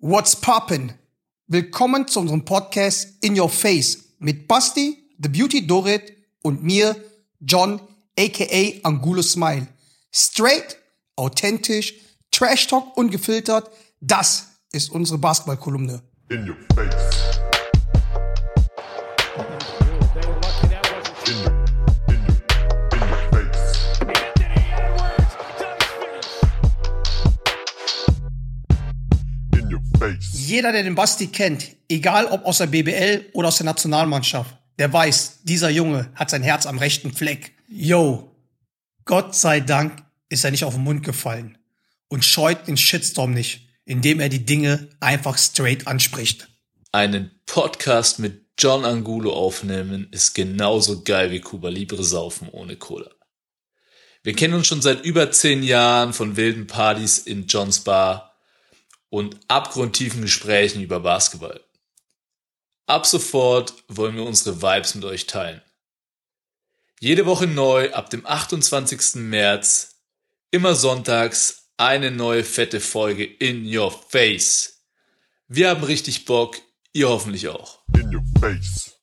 What's poppin'? Willkommen zu unserem Podcast In Your Face mit Basti, The Beauty Dorit und mir, John, aka Angulo Smile. Straight, authentisch, Trash Talk ungefiltert, das ist unsere Basketballkolumne. In your face. Face. Jeder, der den Basti kennt, egal ob aus der BBL oder aus der Nationalmannschaft, der weiß, dieser Junge hat sein Herz am rechten Fleck. Yo, Gott sei Dank ist er nicht auf den Mund gefallen und scheut den Shitstorm nicht, indem er die Dinge einfach straight anspricht. Einen Podcast mit John Angulo aufnehmen ist genauso geil wie Cuba Libre saufen ohne Cola. Wir kennen uns schon seit über zehn Jahren von wilden Partys in Johns Bar und abgrundtiefen Gesprächen über Basketball. Ab sofort wollen wir unsere Vibes mit euch teilen. Jede Woche neu ab dem 28. März, immer sonntags eine neue fette Folge in your face. Wir haben richtig Bock, ihr hoffentlich auch. In your face.